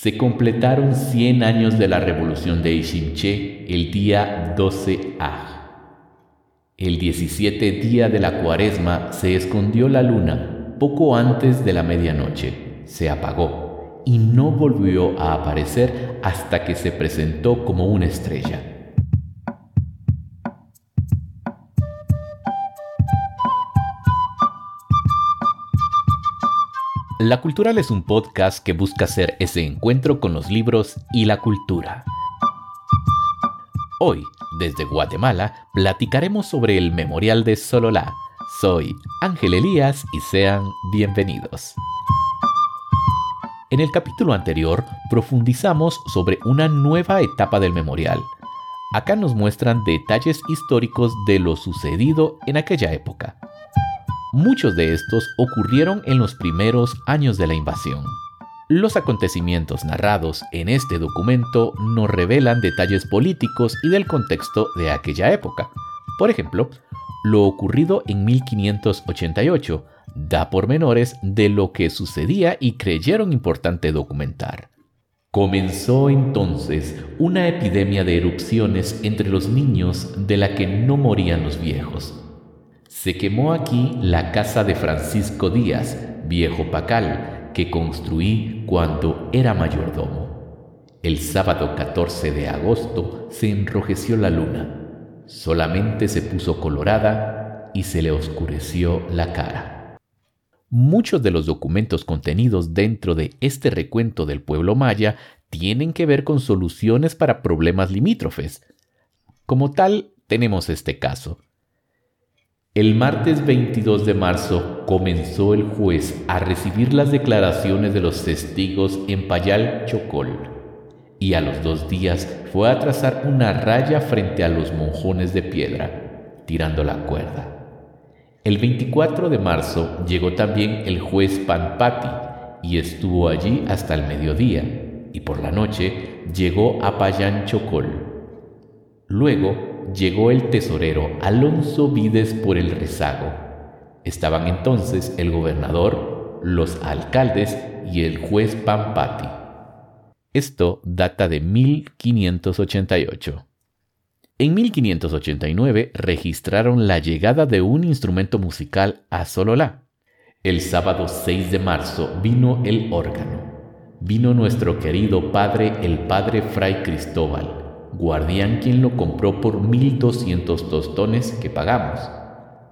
Se completaron 100 años de la revolución de Ishimche el día 12 A. El 17 día de la cuaresma se escondió la luna poco antes de la medianoche, se apagó y no volvió a aparecer hasta que se presentó como una estrella. La Cultural es un podcast que busca hacer ese encuentro con los libros y la cultura. Hoy, desde Guatemala, platicaremos sobre el Memorial de Sololá. Soy Ángel Elías y sean bienvenidos. En el capítulo anterior profundizamos sobre una nueva etapa del memorial. Acá nos muestran detalles históricos de lo sucedido en aquella época. Muchos de estos ocurrieron en los primeros años de la invasión. Los acontecimientos narrados en este documento nos revelan detalles políticos y del contexto de aquella época. Por ejemplo, lo ocurrido en 1588 da pormenores de lo que sucedía y creyeron importante documentar. Comenzó entonces una epidemia de erupciones entre los niños de la que no morían los viejos se quemó aquí la casa de Francisco Díaz, viejo pacal, que construí cuando era mayordomo. El sábado 14 de agosto se enrojeció la luna, solamente se puso colorada y se le oscureció la cara. Muchos de los documentos contenidos dentro de este recuento del pueblo maya tienen que ver con soluciones para problemas limítrofes. Como tal, tenemos este caso el martes 22 de marzo comenzó el juez a recibir las declaraciones de los testigos en Payal Chocol y a los dos días fue a trazar una raya frente a los monjones de piedra, tirando la cuerda. El 24 de marzo llegó también el juez Panpati y estuvo allí hasta el mediodía, y por la noche llegó a Payán Chocol. Luego llegó el tesorero Alonso Vides por el rezago. Estaban entonces el gobernador, los alcaldes y el juez Pampati. Esto data de 1588. En 1589 registraron la llegada de un instrumento musical a Sololá. El sábado 6 de marzo vino el órgano. Vino nuestro querido padre, el padre Fray Cristóbal guardián quien lo compró por 1.200 tostones que pagamos.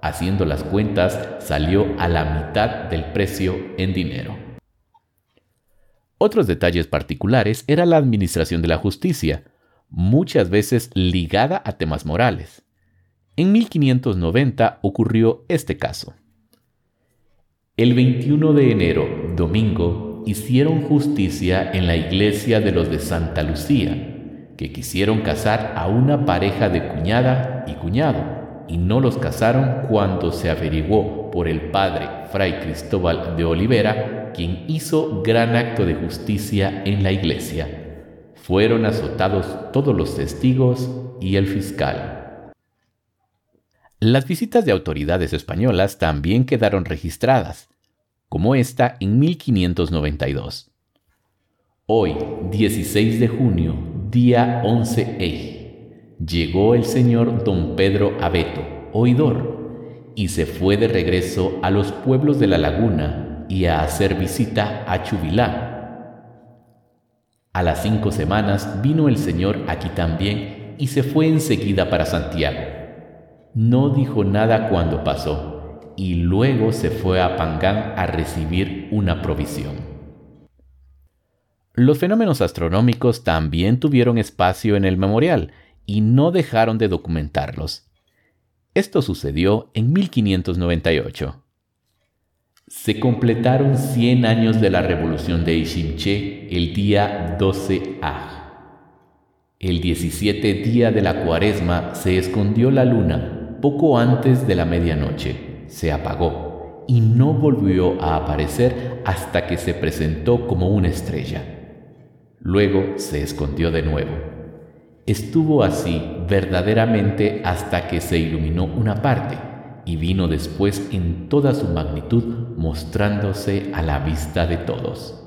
Haciendo las cuentas, salió a la mitad del precio en dinero. Otros detalles particulares era la administración de la justicia, muchas veces ligada a temas morales. En 1590 ocurrió este caso. El 21 de enero, domingo, hicieron justicia en la iglesia de los de Santa Lucía, que quisieron casar a una pareja de cuñada y cuñado, y no los casaron cuando se averiguó por el padre Fray Cristóbal de Olivera, quien hizo gran acto de justicia en la iglesia. Fueron azotados todos los testigos y el fiscal. Las visitas de autoridades españolas también quedaron registradas, como esta en 1592. Hoy, 16 de junio Día 11 Llegó el señor don Pedro Abeto, oidor, y se fue de regreso a los pueblos de la laguna y a hacer visita a Chubilá. A las cinco semanas vino el señor aquí también y se fue enseguida para Santiago. No dijo nada cuando pasó y luego se fue a Pangán a recibir una provisión. Los fenómenos astronómicos también tuvieron espacio en el memorial y no dejaron de documentarlos. Esto sucedió en 1598. Se completaron 100 años de la revolución de Ishimche el día 12 A. El 17 día de la cuaresma se escondió la luna poco antes de la medianoche, se apagó y no volvió a aparecer hasta que se presentó como una estrella. Luego se escondió de nuevo. Estuvo así verdaderamente hasta que se iluminó una parte y vino después en toda su magnitud mostrándose a la vista de todos.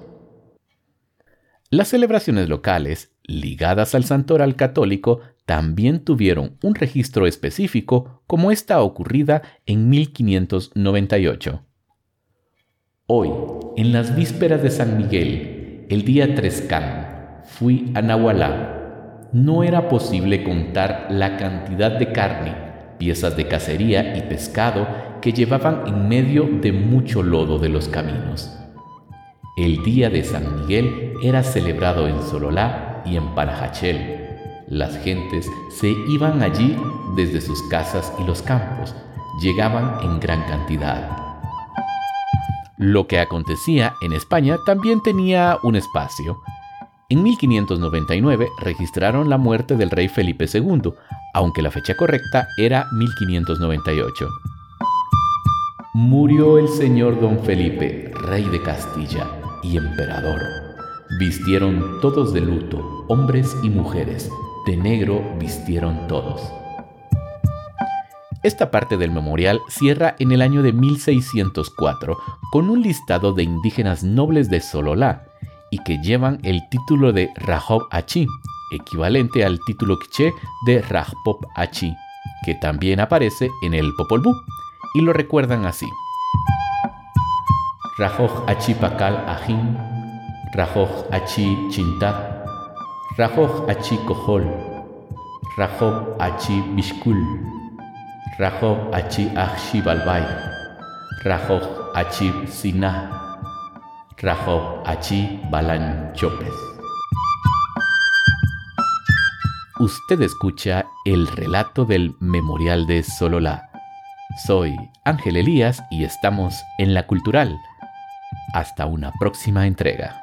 Las celebraciones locales, ligadas al santoral católico, también tuvieron un registro específico como esta ocurrida en 1598. Hoy, en las vísperas de San Miguel, el día Trescán, fui a Nahualá. No era posible contar la cantidad de carne, piezas de cacería y pescado que llevaban en medio de mucho lodo de los caminos. El día de San Miguel era celebrado en Sololá y en Parajachel. Las gentes se iban allí desde sus casas y los campos. Llegaban en gran cantidad. Lo que acontecía en España también tenía un espacio. En 1599 registraron la muerte del rey Felipe II, aunque la fecha correcta era 1598. Murió el señor don Felipe, rey de Castilla y emperador. Vistieron todos de luto, hombres y mujeres, de negro vistieron todos. Esta parte del memorial cierra en el año de 1604 con un listado de indígenas nobles de Sololá y que llevan el título de Rajob Achi, equivalente al título quiché de Rajpop Achi, que también aparece en el Popol Vuh y lo recuerdan así. Rajoj achi pakal ajin, Rajoj achi chintat, Rajoj achi kohol, Rajoj achi bishkul, Rajoj achi achshi balbay, achi sinah, Rajoj achi balan chopes. Usted escucha el relato del Memorial de Sololá soy Ángel Elías y estamos en La Cultural. Hasta una próxima entrega.